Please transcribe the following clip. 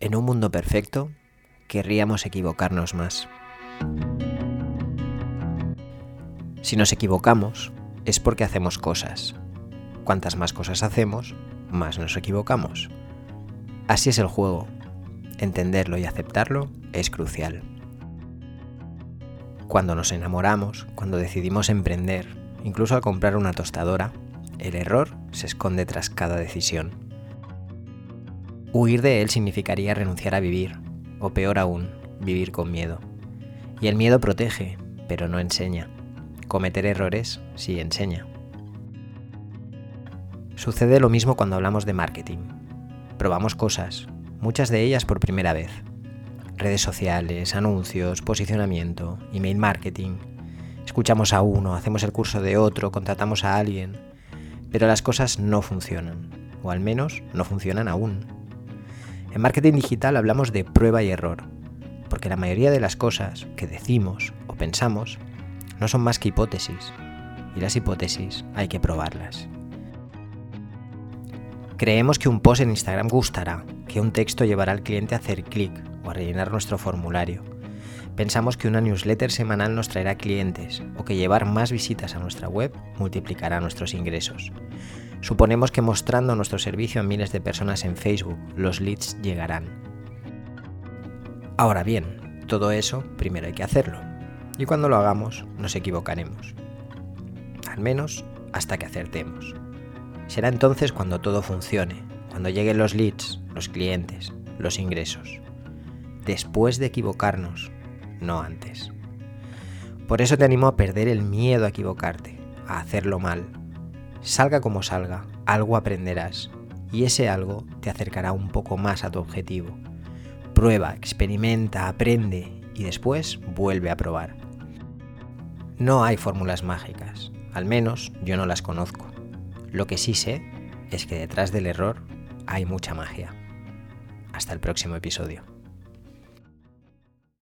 En un mundo perfecto, querríamos equivocarnos más. Si nos equivocamos, es porque hacemos cosas. Cuantas más cosas hacemos, más nos equivocamos. Así es el juego. Entenderlo y aceptarlo es crucial. Cuando nos enamoramos, cuando decidimos emprender, incluso al comprar una tostadora, el error se esconde tras cada decisión. Huir de él significaría renunciar a vivir, o peor aún, vivir con miedo. Y el miedo protege, pero no enseña. Cometer errores sí enseña. Sucede lo mismo cuando hablamos de marketing. Probamos cosas, muchas de ellas por primera vez. Redes sociales, anuncios, posicionamiento, email marketing. Escuchamos a uno, hacemos el curso de otro, contratamos a alguien, pero las cosas no funcionan, o al menos no funcionan aún. En marketing digital hablamos de prueba y error, porque la mayoría de las cosas que decimos o pensamos no son más que hipótesis, y las hipótesis hay que probarlas. Creemos que un post en Instagram gustará, que un texto llevará al cliente a hacer clic o a rellenar nuestro formulario. Pensamos que una newsletter semanal nos traerá clientes o que llevar más visitas a nuestra web multiplicará nuestros ingresos. Suponemos que mostrando nuestro servicio a miles de personas en Facebook, los leads llegarán. Ahora bien, todo eso primero hay que hacerlo. Y cuando lo hagamos, nos equivocaremos. Al menos hasta que acertemos. Será entonces cuando todo funcione, cuando lleguen los leads, los clientes, los ingresos. Después de equivocarnos, no antes. Por eso te animo a perder el miedo a equivocarte, a hacerlo mal. Salga como salga, algo aprenderás y ese algo te acercará un poco más a tu objetivo. Prueba, experimenta, aprende y después vuelve a probar. No hay fórmulas mágicas, al menos yo no las conozco. Lo que sí sé es que detrás del error hay mucha magia. Hasta el próximo episodio.